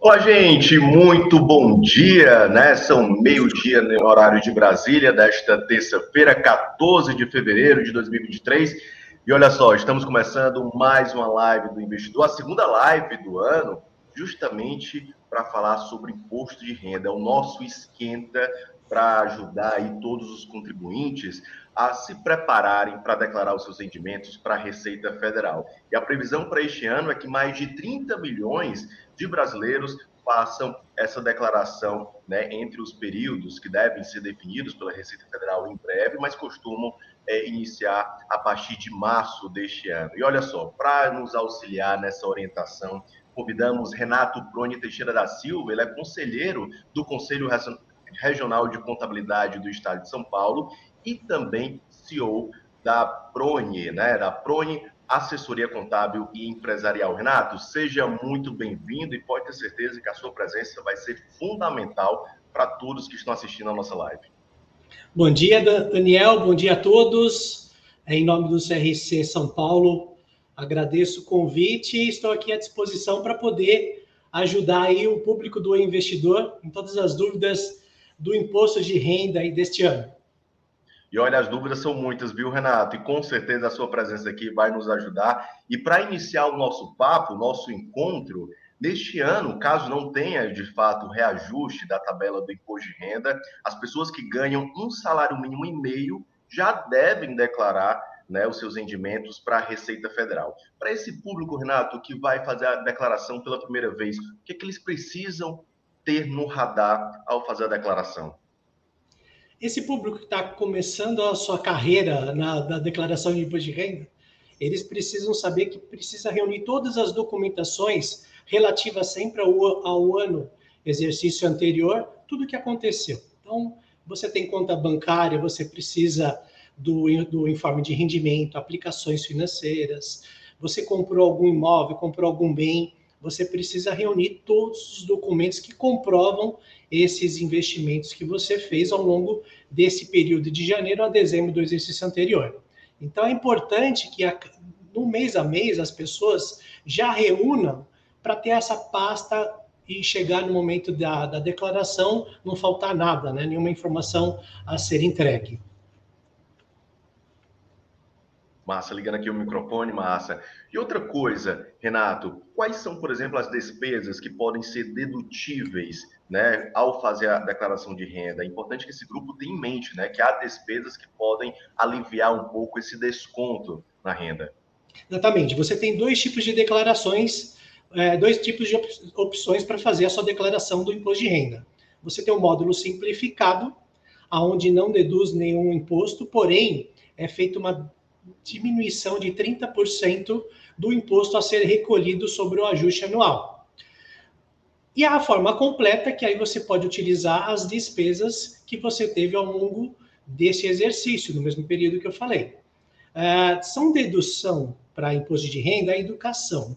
Olá, gente, muito bom dia, né? São meio-dia no horário de Brasília, desta terça-feira, 14 de fevereiro de 2023. E olha só, estamos começando mais uma live do investidor, a segunda live do ano, justamente para falar sobre imposto de renda. É o nosso esquenta para ajudar aí todos os contribuintes a se prepararem para declarar os seus rendimentos para a Receita Federal. E a previsão para este ano é que mais de 30 milhões de brasileiros façam essa declaração né, entre os períodos que devem ser definidos pela Receita Federal em breve, mas costumam é, iniciar a partir de março deste ano. E olha só, para nos auxiliar nessa orientação, convidamos Renato Proni Teixeira da Silva, ele é conselheiro do Conselho Regional de Contabilidade do Estado de São Paulo e também CEO da Prone, né, da Prone Assessoria Contábil e Empresarial. Renato, seja muito bem-vindo e pode ter certeza que a sua presença vai ser fundamental para todos que estão assistindo a nossa live. Bom dia, Daniel, bom dia a todos. É, em nome do CRC São Paulo, agradeço o convite e estou aqui à disposição para poder ajudar aí o público do investidor em todas as dúvidas do imposto de renda aí deste ano. E olha, as dúvidas são muitas, viu, Renato? E com certeza a sua presença aqui vai nos ajudar. E para iniciar o nosso papo, o nosso encontro, neste ano, caso não tenha de fato reajuste da tabela do imposto de renda, as pessoas que ganham um salário mínimo e meio já devem declarar né, os seus rendimentos para a Receita Federal. Para esse público, Renato, que vai fazer a declaração pela primeira vez, o que, é que eles precisam ter no radar ao fazer a declaração? Esse público que está começando a sua carreira na, declaração de imposto de renda, eles precisam saber que precisa reunir todas as documentações relativas sempre ao, ao ano exercício anterior, tudo que aconteceu. Então, você tem conta bancária, você precisa do, do informe de rendimento, aplicações financeiras, você comprou algum imóvel, comprou algum bem, você precisa reunir todos os documentos que comprovam esses investimentos que você fez ao longo desse período de janeiro a dezembro do exercício anterior. Então é importante que a, no mês a mês as pessoas já reúnam para ter essa pasta e chegar no momento da, da declaração não faltar nada, né? nenhuma informação a ser entregue. Massa, ligando aqui o microfone, massa. E outra coisa, Renato, quais são, por exemplo, as despesas que podem ser dedutíveis né, ao fazer a declaração de renda? É importante que esse grupo tenha em mente né, que há despesas que podem aliviar um pouco esse desconto na renda. Exatamente. Você tem dois tipos de declarações, é, dois tipos de opções para fazer a sua declaração do imposto de renda. Você tem o um módulo simplificado, aonde não deduz nenhum imposto, porém é feita uma diminuição de 30% do imposto a ser recolhido sobre o ajuste anual. E a forma completa, que aí você pode utilizar as despesas que você teve ao longo desse exercício, no mesmo período que eu falei. Uh, são dedução para imposto de renda a educação.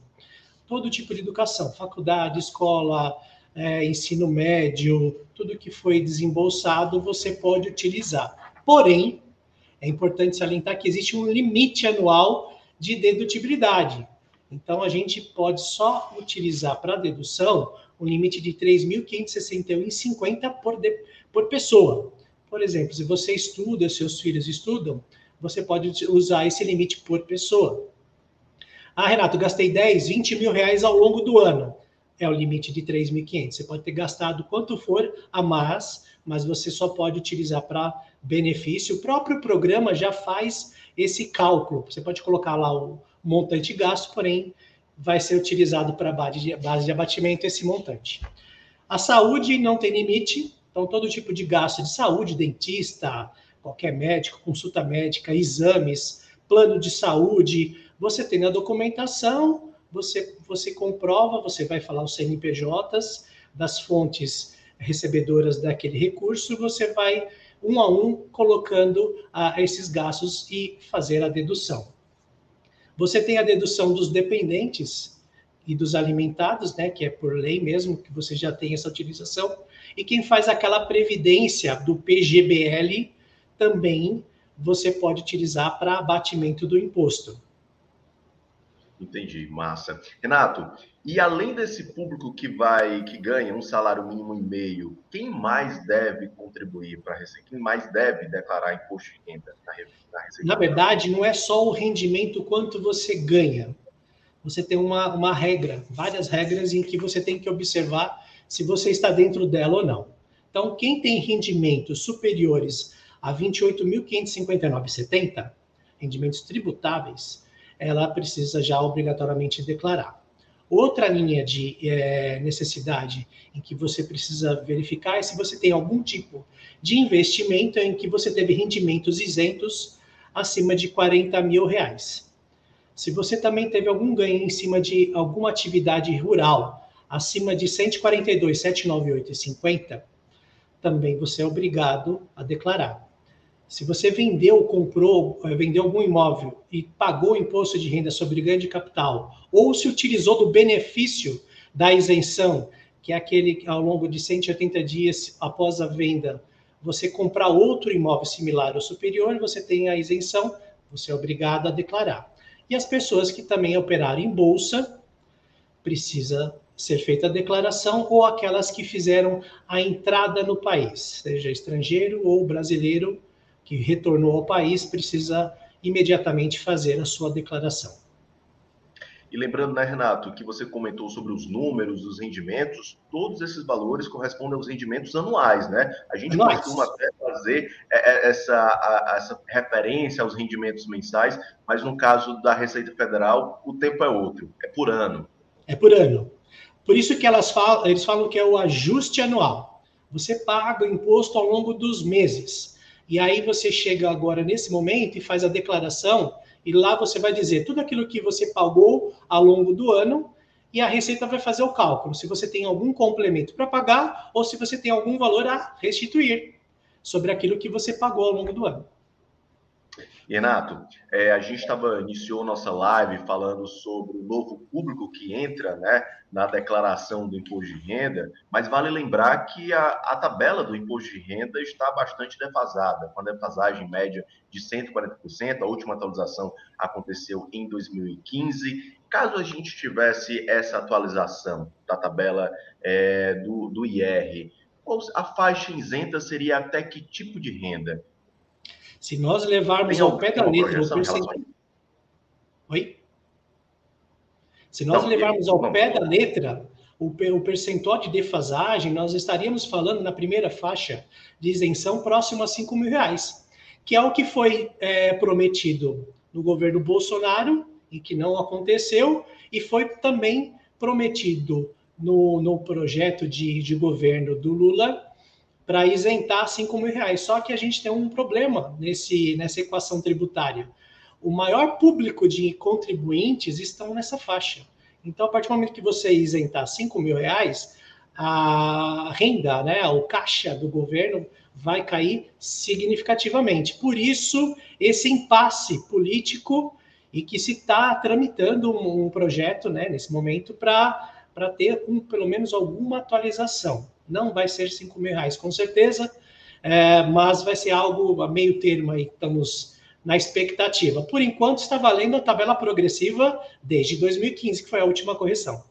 Todo tipo de educação, faculdade, escola, é, ensino médio, tudo que foi desembolsado, você pode utilizar. Porém, é importante salientar que existe um limite anual de dedutibilidade. Então, a gente pode só utilizar para dedução um limite de R$ 3.561,50 por, por pessoa. Por exemplo, se você estuda, seus filhos estudam, você pode usar esse limite por pessoa. Ah, Renato, gastei 10, 20 mil reais ao longo do ano. É o limite de 3.500. Você pode ter gastado quanto for a mais, mas você só pode utilizar para benefício. O próprio programa já faz esse cálculo. Você pode colocar lá o montante gasto, porém vai ser utilizado para base de, base de abatimento esse montante. A saúde não tem limite, então todo tipo de gasto de saúde, dentista, qualquer médico, consulta médica, exames, plano de saúde, você tem a documentação, você, você comprova, você vai falar os CNPJs das fontes recebedoras daquele recurso, você vai um a um colocando ah, esses gastos e fazer a dedução. Você tem a dedução dos dependentes e dos alimentados, né, que é por lei mesmo que você já tem essa utilização, e quem faz aquela previdência do PGBL também você pode utilizar para abatimento do imposto. Entendi, massa. Renato, e além desse público que vai, que ganha um salário mínimo e meio, quem mais deve contribuir para a Receita? Quem mais deve declarar imposto de renda na, Receita? Na verdade, não é só o rendimento quanto você ganha. Você tem uma, uma regra, várias regras em que você tem que observar se você está dentro dela ou não. Então, quem tem rendimentos superiores a 28.559,70, rendimentos tributáveis, ela precisa já obrigatoriamente declarar. Outra linha de é, necessidade em que você precisa verificar é se você tem algum tipo de investimento em que você teve rendimentos isentos acima de 40 mil reais. Se você também teve algum ganho em cima de alguma atividade rural acima de 142, 798 e 50, também você é obrigado a declarar. Se você vendeu, comprou, eh, vendeu algum imóvel e pagou imposto de renda sobre ganho de capital, ou se utilizou do benefício da isenção, que é aquele que ao longo de 180 dias após a venda, você comprar outro imóvel similar ou superior, você tem a isenção, você é obrigado a declarar. E as pessoas que também operaram em bolsa, precisa ser feita a declaração, ou aquelas que fizeram a entrada no país, seja estrangeiro ou brasileiro, que retornou ao país precisa imediatamente fazer a sua declaração. E lembrando, né, Renato, que você comentou sobre os números, os rendimentos, todos esses valores correspondem aos rendimentos anuais, né? A gente costuma até fazer é, é, essa, essa referência aos rendimentos mensais, mas no caso da Receita Federal, o tempo é outro, é por ano. É por ano. Por isso que elas falam, eles falam que é o ajuste anual. Você paga o imposto ao longo dos meses. E aí você chega agora nesse momento e faz a declaração, e lá você vai dizer tudo aquilo que você pagou ao longo do ano, e a Receita vai fazer o cálculo, se você tem algum complemento para pagar ou se você tem algum valor a restituir sobre aquilo que você pagou ao longo do ano. Renato, é, a gente estava iniciou nossa live falando sobre o novo público que entra né, na declaração do imposto de renda, mas vale lembrar que a, a tabela do imposto de renda está bastante defasada, com a defasagem média de 140%, a última atualização aconteceu em 2015. Caso a gente tivesse essa atualização da tabela é, do, do IR, a faixa isenta seria até que tipo de renda? Se nós levarmos ao pé da letra o percentual. Oi? Se nós Não, levarmos ao pé da letra o, o percentual de defasagem, nós estaríamos falando na primeira faixa de isenção próximo a 5 mil reais, que é o que foi é, prometido no governo Bolsonaro e que não aconteceu, e foi também prometido no, no projeto de, de governo do Lula para isentar 5 mil reais. Só que a gente tem um problema nesse, nessa equação tributária. O maior público de contribuintes estão nessa faixa. Então, a partir do momento que você isentar 5 mil reais, a renda, né, o caixa do governo vai cair significativamente. Por isso, esse impasse político e que se está tramitando um, projeto, né, nesse momento, para ter um, pelo menos alguma atualização. Não vai ser 5 mil reais, com certeza, é, mas vai ser algo a meio termo aí, estamos na expectativa. Por enquanto, está valendo a tabela progressiva desde 2015, que foi a última correção.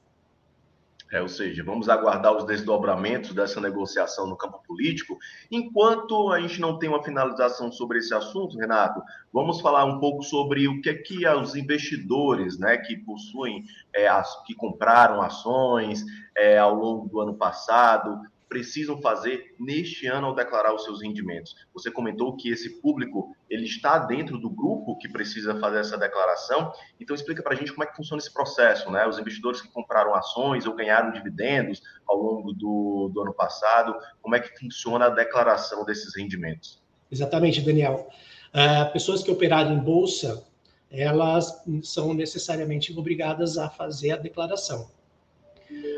É, ou seja, vamos aguardar os desdobramentos dessa negociação no campo político. Enquanto a gente não tem uma finalização sobre esse assunto, Renato, vamos falar um pouco sobre o que é que os investidores, né, que possuem, é, as, que compraram ações é, ao longo do ano passado, precisam fazer neste ano ao declarar os seus rendimentos. Você comentou que esse público ele está dentro do grupo que precisa fazer essa declaração. Então explica para a gente como é que funciona esse processo, né? Os investidores que compraram ações ou ganharam dividendos ao longo do, do ano passado, como é que funciona a declaração desses rendimentos? Exatamente, Daniel. Uh, pessoas que operaram em bolsa, elas são necessariamente obrigadas a fazer a declaração.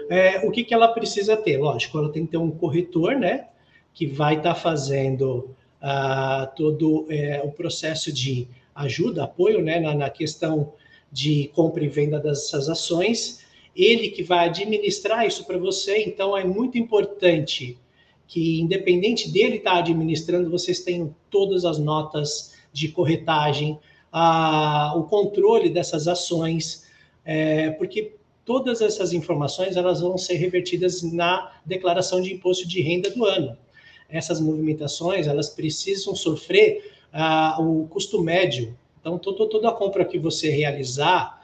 É, o que, que ela precisa ter? Lógico, ela tem que ter um corretor, né? Que vai estar tá fazendo ah, todo é, o processo de ajuda, apoio, né? Na, na questão de compra e venda dessas ações. Ele que vai administrar isso para você, então é muito importante que, independente dele estar tá administrando, vocês tenham todas as notas de corretagem, a, o controle dessas ações, é, porque todas essas informações elas vão ser revertidas na declaração de imposto de renda do ano. Essas movimentações elas precisam sofrer ah, o custo médio. Então, toda a compra que você realizar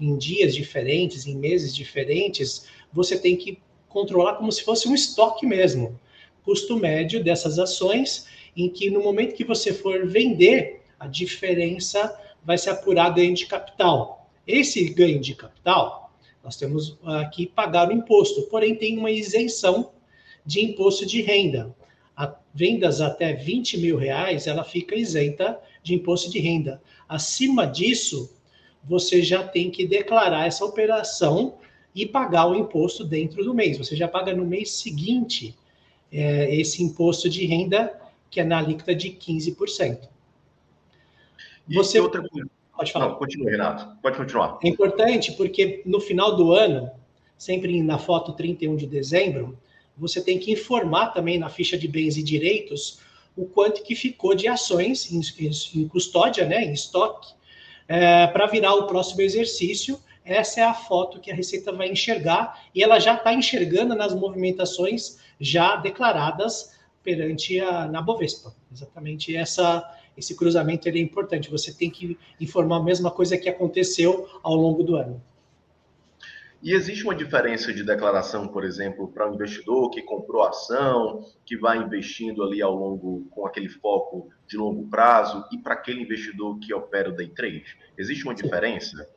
em dias diferentes, em meses diferentes, você tem que controlar como se fosse um estoque mesmo. Custo médio dessas ações, em que no momento que você for vender, a diferença vai ser apurada ganho de capital. Esse ganho de capital, nós temos aqui pagar o imposto, porém tem uma isenção de imposto de renda. A vendas até 20 mil reais, ela fica isenta de imposto de renda. Acima disso, você já tem que declarar essa operação e pagar o imposto dentro do mês. Você já paga no mês seguinte é, esse imposto de renda, que é na alíquota de 15%. E você outra Pode falar. Não, continue, Renato. Pode continuar. É importante porque no final do ano, sempre na foto 31 de dezembro, você tem que informar também na ficha de bens e direitos o quanto que ficou de ações em, em custódia, né, em estoque, é, para virar o próximo exercício essa é a foto que a Receita vai enxergar e ela já está enxergando nas movimentações já declaradas perante a na Bovespa. Exatamente essa esse cruzamento ele é importante. Você tem que informar a mesma coisa que aconteceu ao longo do ano. E existe uma diferença de declaração, por exemplo, para um investidor que comprou ação, que vai investindo ali ao longo, com aquele foco de longo prazo, e para aquele investidor que opera o day trade? Existe uma diferença?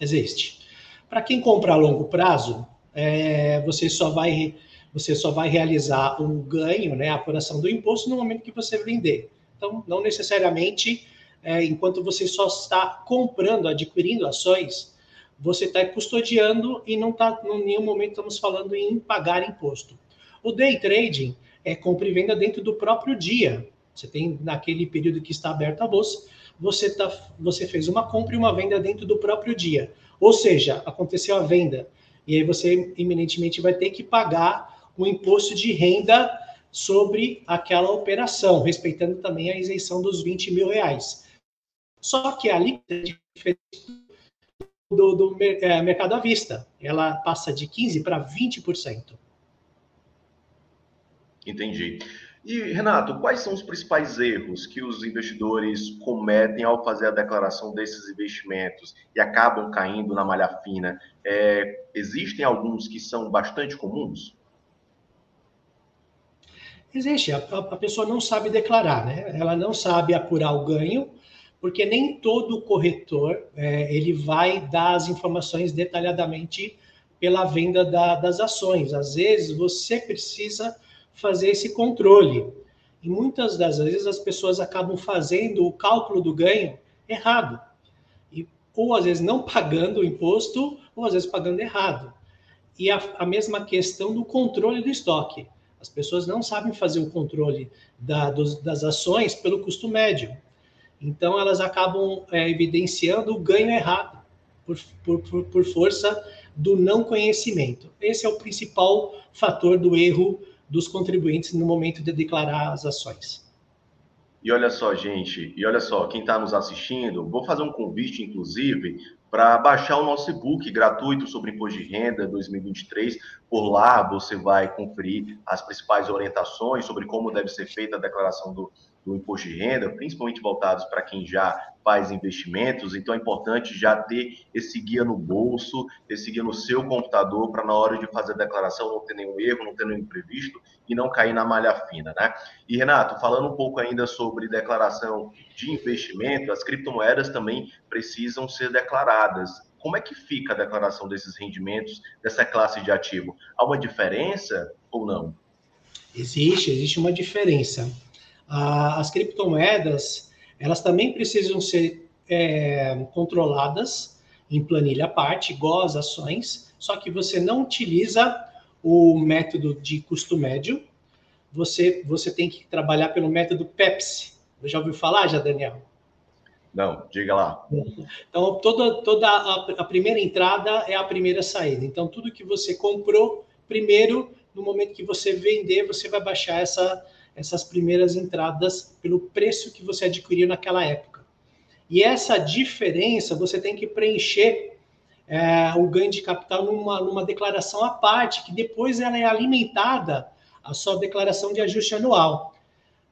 Existe. Para quem compra a longo prazo, é, você só vai você só vai realizar o um ganho, né, a apuração do imposto no momento que você vender. Então, não necessariamente, é, enquanto você só está comprando, adquirindo ações, você está custodiando e não está, em nenhum momento estamos falando em pagar imposto. O day trading é compra e venda dentro do próprio dia. Você tem naquele período que está aberta a bolsa, você, tá, você fez uma compra e uma venda dentro do próprio dia. Ou seja, aconteceu a venda. E aí você iminentemente vai ter que pagar o imposto de renda sobre aquela operação, respeitando também a isenção dos 20 mil reais. Só que a alíquota é do, do é, mercado à vista. Ela passa de 15% para 20%. Entendi. E, Renato, quais são os principais erros que os investidores cometem ao fazer a declaração desses investimentos e acabam caindo na malha fina? É, existem alguns que são bastante comuns? Existe. A, a, pessoa não sabe declarar, né? Ela não sabe apurar o ganho, porque nem todo corretor é, ele vai dar as informações detalhadamente pela venda da, das ações. Às vezes você precisa fazer esse controle. E muitas das vezes as pessoas acabam fazendo o cálculo do ganho errado. E, ou às vezes não pagando o imposto, ou às vezes pagando errado. E a, a mesma questão do controle do estoque. As pessoas não sabem fazer o controle da, dos, das ações pelo custo médio. Então, elas acabam é, evidenciando o ganho errado, por, por, por força do não conhecimento. Esse é o principal fator do erro dos contribuintes no momento de declarar as ações. E olha só, gente, e olha só, quem está nos assistindo, vou fazer um convite, inclusive, para baixar o nosso e-book gratuito sobre imposto de renda 2023. Por lá você vai conferir as principais orientações sobre como deve ser feita a declaração do, do imposto de renda, principalmente voltados para quem já faz investimentos. Então é importante já ter esse guia no bolso, esse guia no seu computador, para na hora de fazer a declaração não ter nenhum erro, não ter nenhum imprevisto e não cair na malha fina, né? E Renato, falando um pouco ainda sobre declaração de investimento, as criptomoedas também precisam ser declaradas. Como é que fica a declaração desses rendimentos dessa classe de ativo? Há uma diferença ou não? Existe, existe uma diferença as criptomoedas elas também precisam ser é, controladas em planilha à parte, igual as ações, só que você não utiliza o método de custo médio, você, você tem que trabalhar pelo método PEPSI. Já ouviu falar, já, Daniel? Não, diga lá. Então, toda, toda a, a, primeira entrada é a primeira saída. Então, tudo que você comprou, primeiro, no momento que você vender, você vai baixar essa, essas primeiras entradas pelo preço que você adquiriu naquela época. E essa diferença você tem que preencher é, o ganho de capital numa, numa declaração à parte, que depois ela é alimentada a sua declaração de ajuste anual.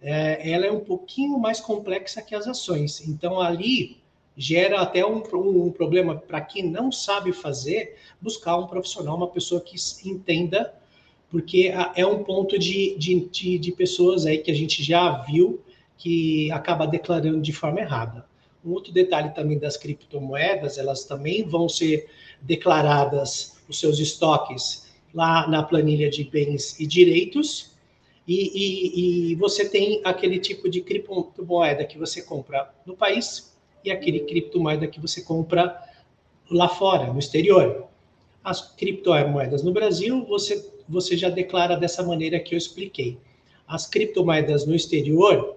É, ela é um pouquinho mais complexa que as ações. Então, ali gera até um, um, um problema para quem não sabe fazer, buscar um profissional, uma pessoa que entenda, porque é um ponto de, de, de, de pessoas aí que a gente já viu que acaba declarando de forma errada. Um outro detalhe também das criptomoedas, elas também vão ser declaradas os seus estoques lá na planilha de bens e direitos, e, e, e, você tem aquele tipo de criptomoeda que você compra no país e aquele criptomoeda que você compra lá fora, no exterior. As criptomoedas no Brasil, você, você já declara dessa maneira que eu expliquei. As criptomoedas no exterior,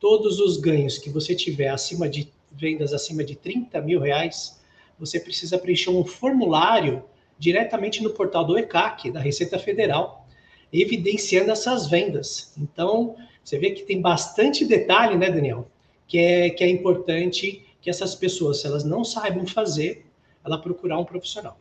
todos os ganhos que você tiver acima de vendas acima de 30 mil reais, você precisa preencher um formulário diretamente no portal do ECAC, da Receita Federal, evidenciando essas vendas. Então, você vê que tem bastante detalhe, né, Daniel? Que é, que é importante que essas pessoas, se elas não saibam fazer, ela procurar um profissional.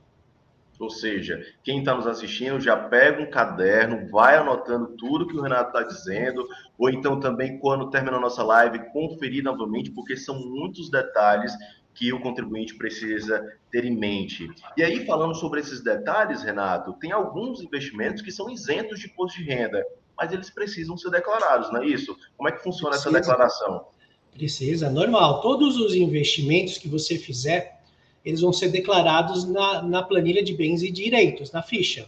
Ou seja, quem está nos assistindo já pega um caderno, vai anotando tudo que o Renato está dizendo, ou então também, quando terminar a nossa live, conferir novamente, porque são muitos detalhes que o contribuinte precisa ter em mente. E aí, falando sobre esses detalhes, Renato, tem alguns investimentos que são isentos de imposto de renda, mas eles precisam ser declarados, não é isso? Como é que funciona Precisa. essa declaração? Precisa, normal. Todos os investimentos que você fizer, eles vão ser declarados na, na planilha de bens e direitos, na ficha.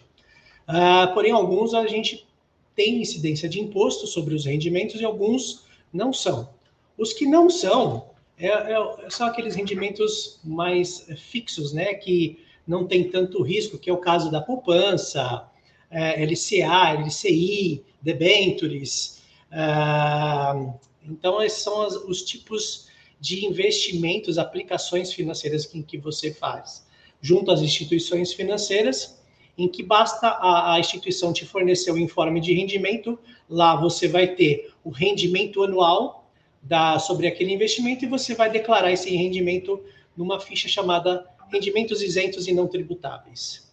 Uh, porém, alguns a gente tem incidência de imposto sobre os rendimentos e alguns não são. Os que não são, é, é, são aqueles rendimentos mais fixos, né, que não tem tanto risco, que é o caso da poupança, é, LCA, LCI, debentures. Uh, então, esses são os tipos de investimentos, aplicações financeiras em que você faz, junto às instituições financeiras, em que basta a, a instituição te fornecer o informe de rendimento, lá você vai ter o rendimento anual da, sobre aquele investimento e você vai declarar esse rendimento numa ficha chamada rendimentos isentos e não tributáveis.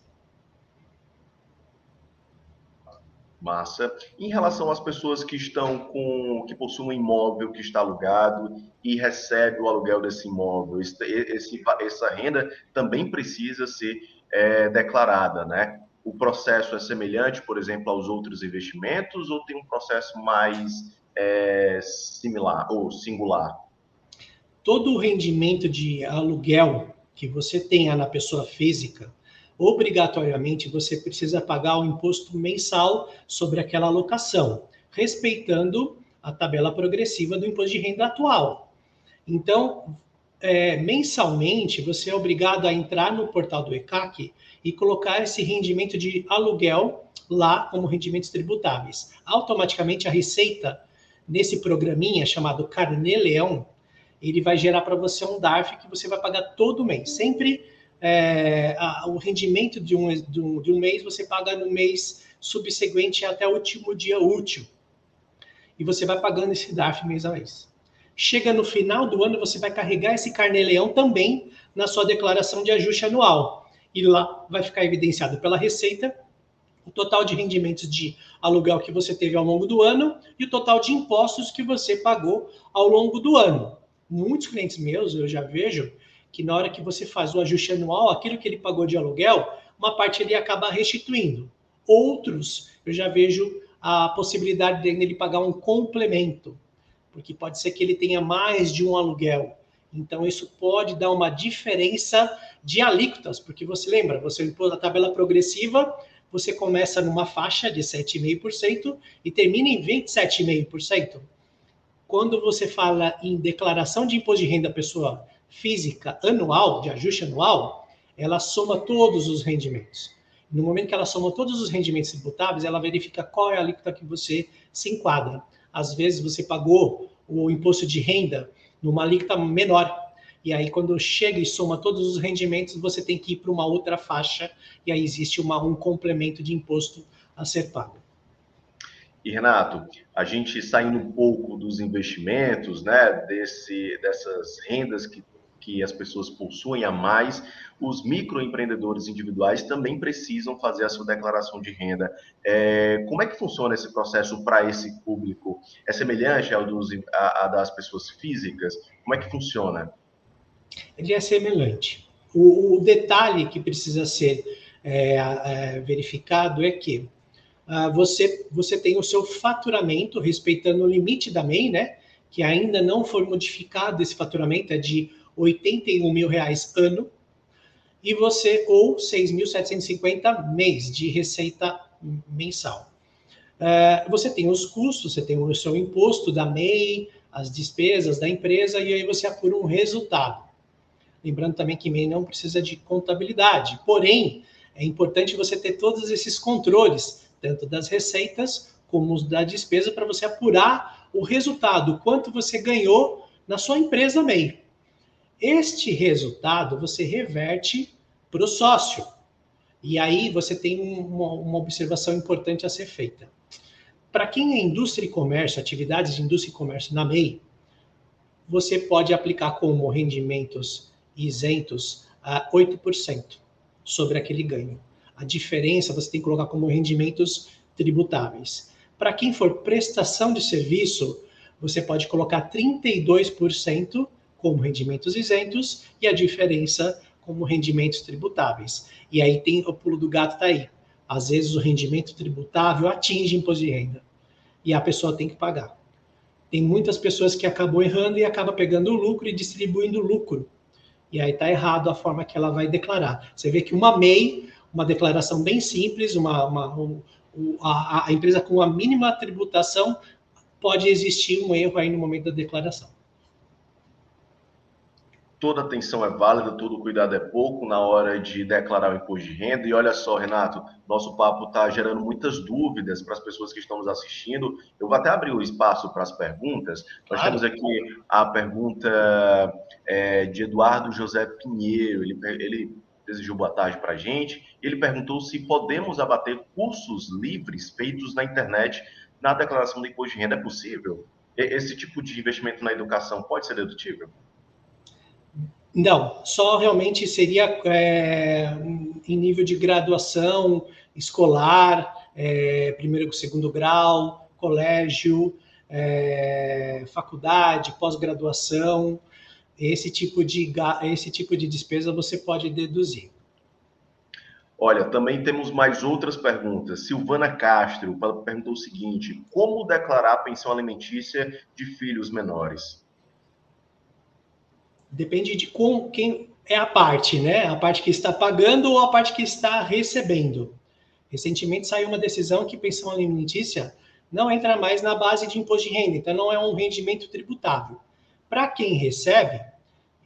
Massa. Em relação às pessoas que estão com, que possuem um imóvel que está alugado e recebe o aluguel desse imóvel, esse, esse essa renda também precisa ser é, declarada, né? O processo é semelhante, por exemplo, aos outros investimentos ou tem um processo mais é, similar ou singular? Todo o rendimento de aluguel que você tenha na pessoa física, obrigatoriamente você precisa pagar o imposto mensal sobre aquela alocação, respeitando a tabela progressiva do imposto de renda atual. Então, é, mensalmente, você é obrigado a entrar no portal do ECAC e colocar esse rendimento de aluguel lá como rendimentos tributáveis. Automaticamente, a Receita, nesse programinha chamado Carnê Leão, ele vai gerar para você um DARF que você vai pagar todo mês, sempre é, a, o rendimento de um, de, um, de um mês você paga no mês subsequente até o último dia útil. E você vai pagando esse DARF mês a mês. Chega no final do ano, você vai carregar esse carnê-leão também na sua declaração de ajuste anual. E lá vai ficar evidenciado pela Receita o total de rendimentos de aluguel que você teve ao longo do ano e o total de impostos que você pagou ao longo do ano. Muitos clientes meus, eu já vejo, que na hora que você faz o ajuste anual, aquilo que ele pagou de aluguel, uma parte ele acaba restituindo. Outros, eu já vejo a possibilidade dele pagar um complemento, porque pode ser que ele tenha mais de um aluguel. Então, isso pode dar uma diferença de alíquotas, porque você lembra, você impôs a tabela progressiva, você começa numa faixa de 7,5% e termina em 27,5%. Quando você fala em declaração de imposto de renda pessoa física anual, de ajuste anual, ela soma todos os rendimentos. No momento que ela soma todos os rendimentos tributáveis, ela verifica qual é a alíquota que você se enquadra. Às vezes você pagou o imposto de renda numa alíquota menor. E aí, quando chega e soma todos os rendimentos, você tem que ir para uma outra faixa, e aí existe uma, um complemento de imposto a ser pago. E Renato, a gente saindo um pouco dos investimentos, né, desse, dessas rendas que que as pessoas possuem a mais, os microempreendedores individuais também precisam fazer a sua declaração de renda. É, como é que funciona esse processo para esse público? É semelhante ao dos, a, a das pessoas físicas? Como é que funciona? Ele é semelhante. O, o detalhe que precisa ser é, é, verificado é que uh, você, você tem o seu faturamento, respeitando o limite da MEI, né? Que ainda não foi modificado esse faturamento, é de 81 mil reais ano, e você, ou 6.750 mês de receita mensal. Uh, você tem os custos, você tem o seu imposto da MEI, as despesas da empresa, e aí você apura um resultado. Lembrando também que MEI não precisa de contabilidade, porém, é importante você ter todos esses controles, tanto das receitas como os da despesa, para você apurar o resultado, quanto você ganhou na sua empresa MEI. Este resultado você reverte para o sócio. E aí você tem uma, uma observação importante a ser feita. Para quem é indústria e comércio, atividades de indústria e comércio na MEI, você pode aplicar como rendimentos isentos a 8% sobre aquele ganho. A diferença você tem que colocar como rendimentos tributáveis. Para quem for prestação de serviço, você pode colocar 32% como rendimentos isentos e a diferença como rendimentos tributáveis. E aí tem o pulo do gato tá aí. Às vezes o rendimento tributável atinge imposto de renda e a pessoa tem que pagar. Tem muitas pessoas que acabam errando e acaba pegando o lucro e distribuindo o lucro e aí está errado a forma que ela vai declarar. Você vê que uma MEI, uma declaração bem simples, uma, uma um, a, a empresa com a mínima tributação, pode existir um erro aí no momento da declaração toda atenção é válida, todo cuidado é pouco na hora de declarar o imposto de renda. E olha só, Renato, nosso papo está gerando muitas dúvidas para as pessoas que estão nos assistindo. Eu vou até abrir o espaço para as perguntas. Nós temos aqui a pergunta é, de Eduardo José Pinheiro. Ele, ele desejou boa tarde para a gente. Ele perguntou se podemos abater cursos livres feitos na internet na declaração do imposto de renda. É possível? Esse tipo de investimento na educação pode ser dedutível? Não, só realmente seria é, em nível de graduação escolar, é, primeiro e segundo grau, colégio, é, faculdade, pós-graduação, esse tipo de esse tipo de despesa você pode deduzir. Olha, também temos mais outras perguntas. Silvana Castro perguntou o seguinte: como declarar a pensão alimentícia de filhos menores? Depende de com, quem é a parte, né? A parte que está pagando ou a parte que está recebendo. Recentemente saiu uma decisão que pensão alimentícia não entra mais na base de imposto de renda, então não é um rendimento tributável. Para quem recebe,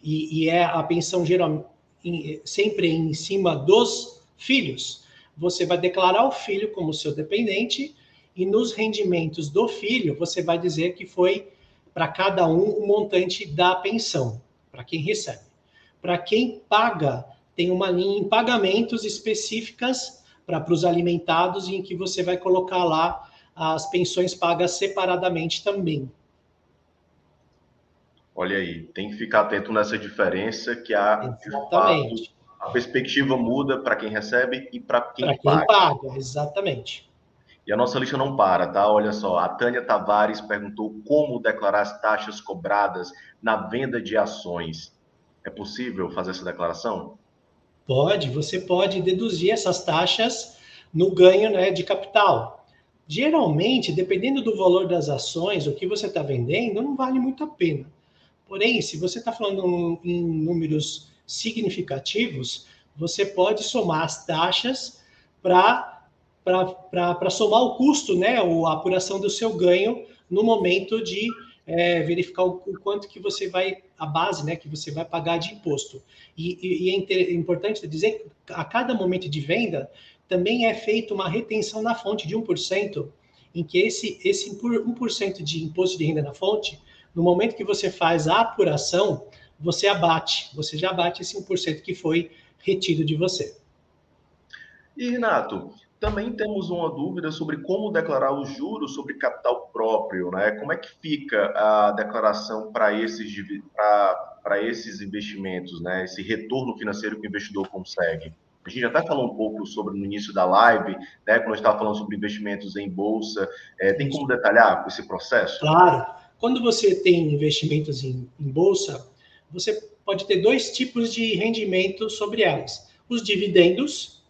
e, e, é a pensão geral, em, sempre em cima dos filhos, você vai declarar o filho como seu dependente e nos rendimentos do filho você vai dizer que foi para cada um o montante da pensão para quem recebe. Para quem paga, tem uma linha em pagamentos específicas para os alimentados, em que você vai colocar lá as pensões pagas separadamente também. Olha aí, tem que ficar atento nessa diferença que a, Exatamente. a perspectiva muda para quem recebe e para quem, quem paga. paga. Exatamente. E a nossa lista não para, tá? Olha só, a Tânia Tavares perguntou como declarar as taxas cobradas na venda de ações. É possível fazer essa declaração? Pode, você pode deduzir essas taxas no ganho né, de capital. Geralmente, dependendo do valor das ações, o que você está vendendo, não vale muito a pena. Porém, se você está falando em números significativos, você pode somar as taxas para para somar o custo, né, a apuração do seu ganho no momento de é, verificar o, o, quanto que você vai, a base, né, que você vai pagar de imposto. E, e, e é inter, importante dizer que a cada momento de venda também é feita uma retenção na fonte de 1%, em que esse, esse 1% de imposto de renda na fonte, no momento que você faz a apuração, você abate, você já abate esse 1% que foi retido de você. E, Renato, também temos uma dúvida sobre como declarar os juros sobre capital próprio, né? Como é que fica a declaração para esses esses investimentos, né? Esse retorno financeiro que o investidor consegue? A gente já falou um pouco sobre no início da live, né? Quando estava falando sobre investimentos em bolsa. É, tem como detalhar esse processo? Claro. Quando você tem investimentos em, em bolsa, você pode ter dois tipos de rendimento sobre elas: os dividendos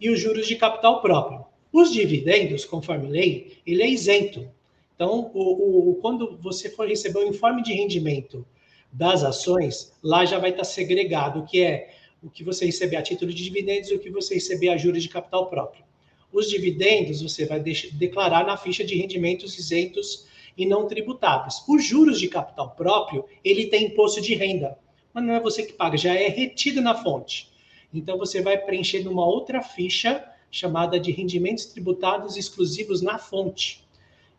e os juros de capital próprio. Os dividendos, conforme lei, ele é isento. Então, o, o, quando você for receber o informe de rendimento das ações, lá já vai estar segregado o que é o que você receber a título de dividendos e o que você receber a juros de capital próprio. Os dividendos você vai declarar na ficha de rendimentos isentos e não tributáveis. Os juros de capital próprio, ele tem imposto de renda, mas não é você que paga, já é retido na fonte. Então você vai preencher numa outra ficha chamada de rendimentos tributados exclusivos na fonte.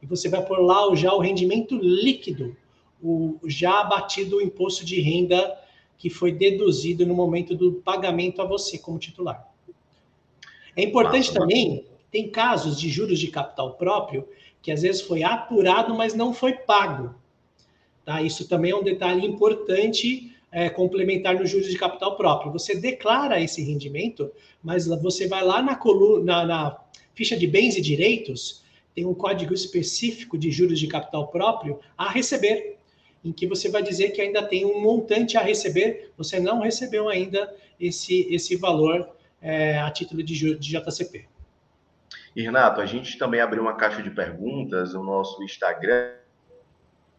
E você vai pôr lá já o rendimento líquido, o já abatido o imposto de renda que foi deduzido no momento do pagamento a você como titular. É importante Nossa, também, tem casos de juros de capital próprio que às vezes foi apurado, mas não foi pago. Tá? Isso também é um detalhe importante é, complementar no juros de capital próprio. Você declara esse rendimento, mas você vai lá na coluna, na, na ficha de bens e direitos, tem um código específico de juros de capital próprio a receber, em que você vai dizer que ainda tem um montante a receber, você não recebeu ainda esse, esse valor é, a título de, de JCP. E Renato, a gente também abriu uma caixa de perguntas no nosso Instagram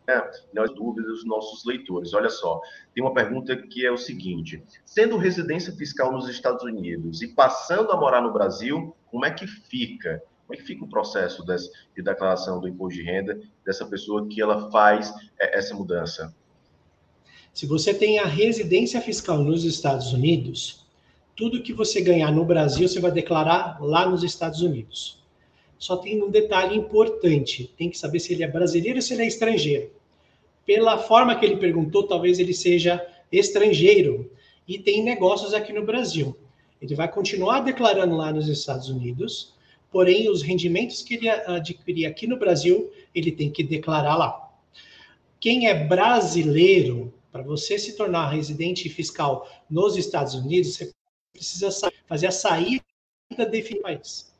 né, nas dúvidas dos nossos leitores. Olha só, tem uma pergunta que é o seguinte: sendo residência fiscal nos Estados Unidos e passando a morar no Brasil, como é que fica? Como é que fica o processo de declaração do imposto de renda dessa pessoa que ela faz é, essa mudança? Se você tem a residência fiscal nos Estados Unidos, tudo que você ganhar no Brasil, você vai declarar lá nos Estados Unidos. Só tem um detalhe importante: tem que saber se ele é brasileiro ou se ele é estrangeiro. Pela forma que ele perguntou, talvez ele seja estrangeiro e tem negócios aqui no Brasil. Ele vai continuar declarando lá nos Estados Unidos, porém, os rendimentos que ele adquirir aqui no Brasil, ele tem que declarar lá. Quem é brasileiro, para você se tornar residente fiscal nos Estados Unidos, você precisa fazer a saída definitiva do país.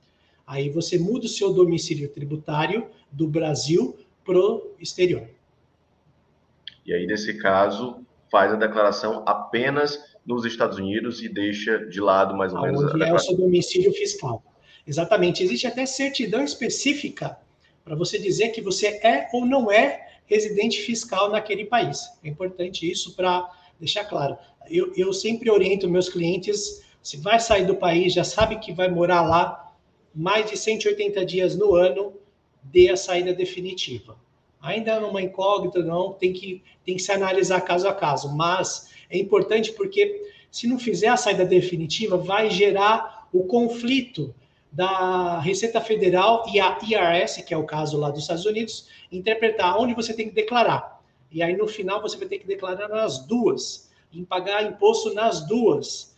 Aí você muda o seu domicílio tributário do Brasil para o exterior. E aí, nesse caso, faz a declaração apenas nos Estados Unidos e deixa de lado mais ou Aonde menos. Onde é o seu domicílio fiscal. Exatamente. Existe até certidão específica para você dizer que você é ou não é residente fiscal naquele país. É importante isso para deixar claro. Eu, eu sempre oriento meus clientes, se vai sair do país, já sabe que vai morar lá, mais de 180 dias no ano, dê a saída definitiva. Ainda numa incógnita, não, tem que, tem que se analisar caso a caso, mas é importante porque se não fizer a saída definitiva, vai gerar o conflito da Receita Federal e a IRS, que é o caso lá dos Estados Unidos, interpretar onde você tem que declarar. E aí, no final, você vai ter que declarar nas duas, em pagar imposto nas duas.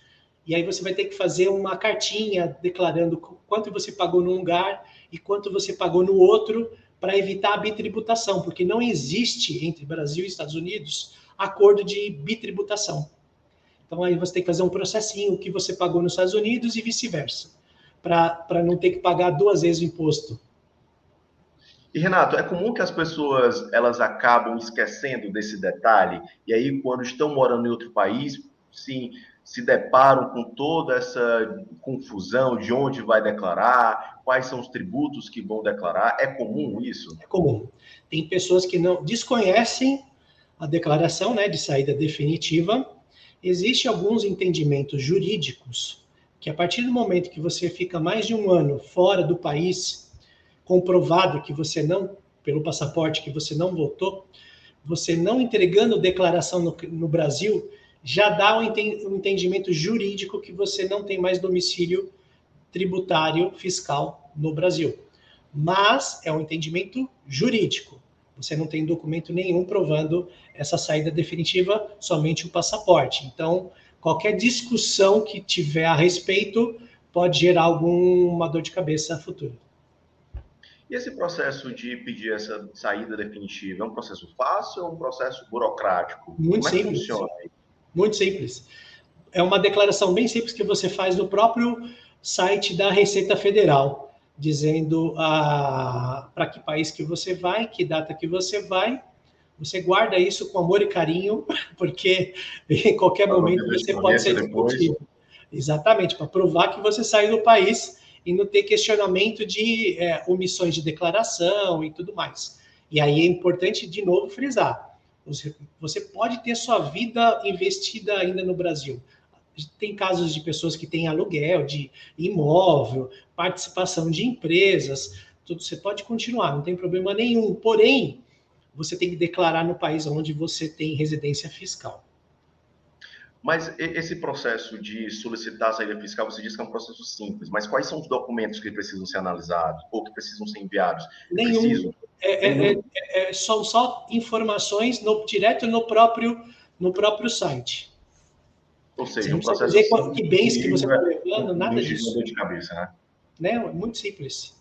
E aí você vai ter que fazer uma cartinha declarando quanto você pagou num lugar e quanto você pagou no outro para evitar a bitributação, porque não existe entre Brasil e Estados Unidos acordo de bitributação. Então aí você tem que fazer um processinho que você pagou nos Estados Unidos e vice-versa, para não ter que pagar duas vezes o imposto. E Renato, é comum que as pessoas elas acabam esquecendo desse detalhe e aí quando estão morando em outro país, sim, se deparam com toda essa confusão de onde vai declarar, quais são os tributos que vão declarar. É comum isso? É comum. Tem pessoas que não desconhecem a declaração né, de saída definitiva. Existem alguns entendimentos jurídicos que, a partir do momento que você fica mais de um ano fora do país, comprovado que você não, pelo passaporte, que você não votou, você não entregando declaração no, no Brasil, já dá um entendimento jurídico que você não tem mais domicílio tributário fiscal no Brasil. Mas é um entendimento jurídico. Você não tem documento nenhum provando essa saída definitiva, somente o passaporte. Então, qualquer discussão que tiver a respeito pode gerar alguma dor de cabeça futura. E esse processo de pedir essa saída definitiva é um processo fácil ou é um processo burocrático? Muito Como simples. É funciona? Muito simples. É uma declaração bem simples que você faz no próprio site da Receita Federal, dizendo ah, para que país que você vai, que data que você vai. Você guarda isso com amor e carinho, porque em qualquer momento você pode ser discutido. Exatamente, para provar que você saiu do país e não ter questionamento de é, omissões de declaração e tudo mais. E aí é importante, de novo, frisar: você, pode ter sua vida investida ainda no Brasil. Tem casos de pessoas que têm aluguel de imóvel, participação de empresas, tudo você pode continuar, não tem problema nenhum. Porém, você tem que declarar no país onde você tem residência fiscal. Mas esse processo de solicitar a saída fiscal, você disse que é um processo simples, mas quais são os documentos que precisam ser analisados ou que precisam ser enviados? Nenhum. Preciso... É, é, é, é, são só informações no, direto no próprio, no próprio site. Ou seja, um processo dizer simples, que bens que você está levando, nada disso. de cabeça, né? né? Muito simples.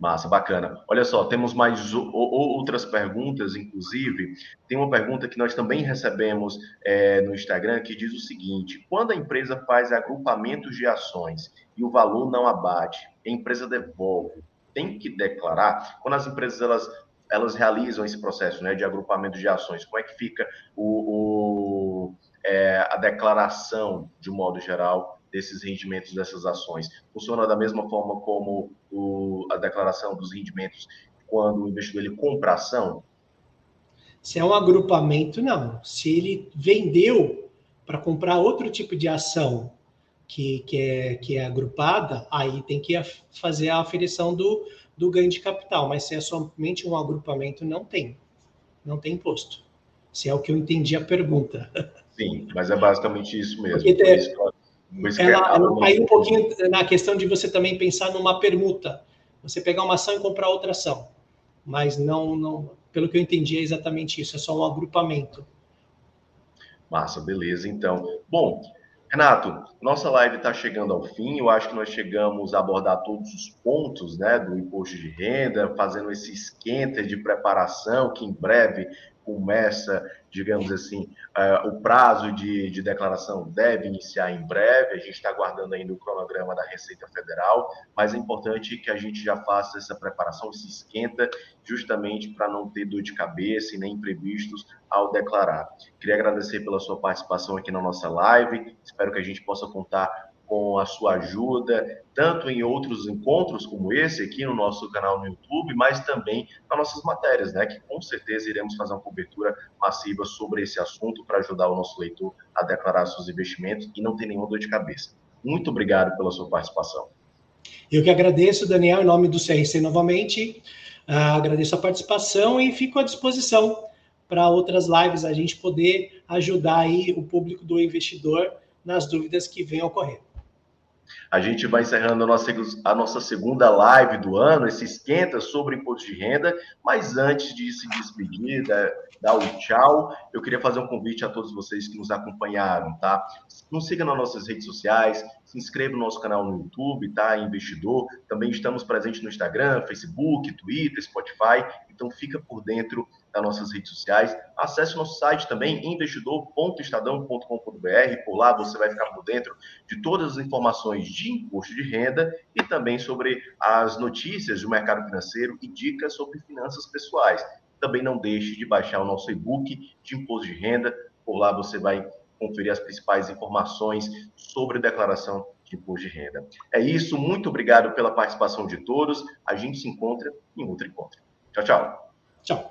Massa, bacana. Olha só, temos mais outras perguntas, inclusive. Tem uma pergunta que nós também recebemos é, no Instagram que diz o seguinte: quando a empresa faz agrupamentos de ações e o valor não abate, a empresa devolve, tem que declarar? Quando as empresas elas, elas realizam esse processo né, de agrupamento de ações, como é que fica o, o é, a declaração, de modo geral, desses rendimentos dessas ações. Funciona da mesma forma como o, a declaração dos rendimentos quando o investidor ele compra ação? Se é um agrupamento, não. Se ele vendeu para comprar outro tipo de ação que, que, é, que é agrupada, aí tem que fazer a aferição do, do ganho de capital. Mas se é somente um agrupamento, não tem. Não tem imposto. Se é o que eu entendi a pergunta. Sim, mas é basicamente isso mesmo. Porque, é, ela, ela caiu um pouquinho na questão de você também pensar numa permuta. Você pegar uma ação e comprar outra ação. Mas não, não, pelo que eu entendi, é exatamente isso, é só um agrupamento. Massa, beleza, então. Bom, Renato, nossa live está chegando ao fim. Eu acho que nós chegamos a abordar todos os pontos né, do imposto de renda, fazendo esse esquenta de preparação, que em breve começa, digamos assim, uh, o prazo de, de, declaração deve iniciar em breve, a gente está aguardando ainda o cronograma da Receita Federal, mas é importante que a gente já faça essa preparação, se esquenta, justamente para não ter dor de cabeça e nem imprevistos ao declarar. Queria agradecer pela sua participação aqui na nossa live, espero que a gente possa contar com a sua ajuda, tanto em outros encontros como esse aqui no nosso canal no YouTube, mas também nas nossas matérias, né? Que com certeza iremos fazer uma cobertura massiva sobre esse assunto para ajudar o nosso leitor a declarar seus investimentos e não ter nenhuma dor de cabeça. Muito obrigado pela sua participação. Eu que agradeço, Daniel, em nome do CRC novamente. Uh, agradeço a participação e fico à disposição para outras lives a gente poder ajudar aí o público do investidor nas dúvidas que venham ocorrer. A gente vai encerrando a nossa, a nossa segunda live do ano, esse esquenta sobre imposto de renda. Mas antes de se despedir, da, dar o tchau, eu queria fazer um convite a todos vocês que nos acompanharam, tá? Nos siga nas nossas redes sociais, se inscreva no nosso canal no YouTube, tá? Investidor. Também estamos presentes no Instagram, Facebook, Twitter, Spotify. Então fica por dentro das nossas redes sociais. Acesse nosso site também, investidor.estadão.com.br. Por lá você vai ficar por dentro de todas as informações de imposto de renda e também sobre as notícias do mercado financeiro e dicas sobre finanças pessoais. Também não deixe de baixar o nosso e-book de imposto de renda. Por lá você vai conferir as principais informações sobre declaração de imposto de renda. É isso, muito obrigado pela participação de todos. A gente se encontra em outro encontro. Tchau, tchau. Tchau.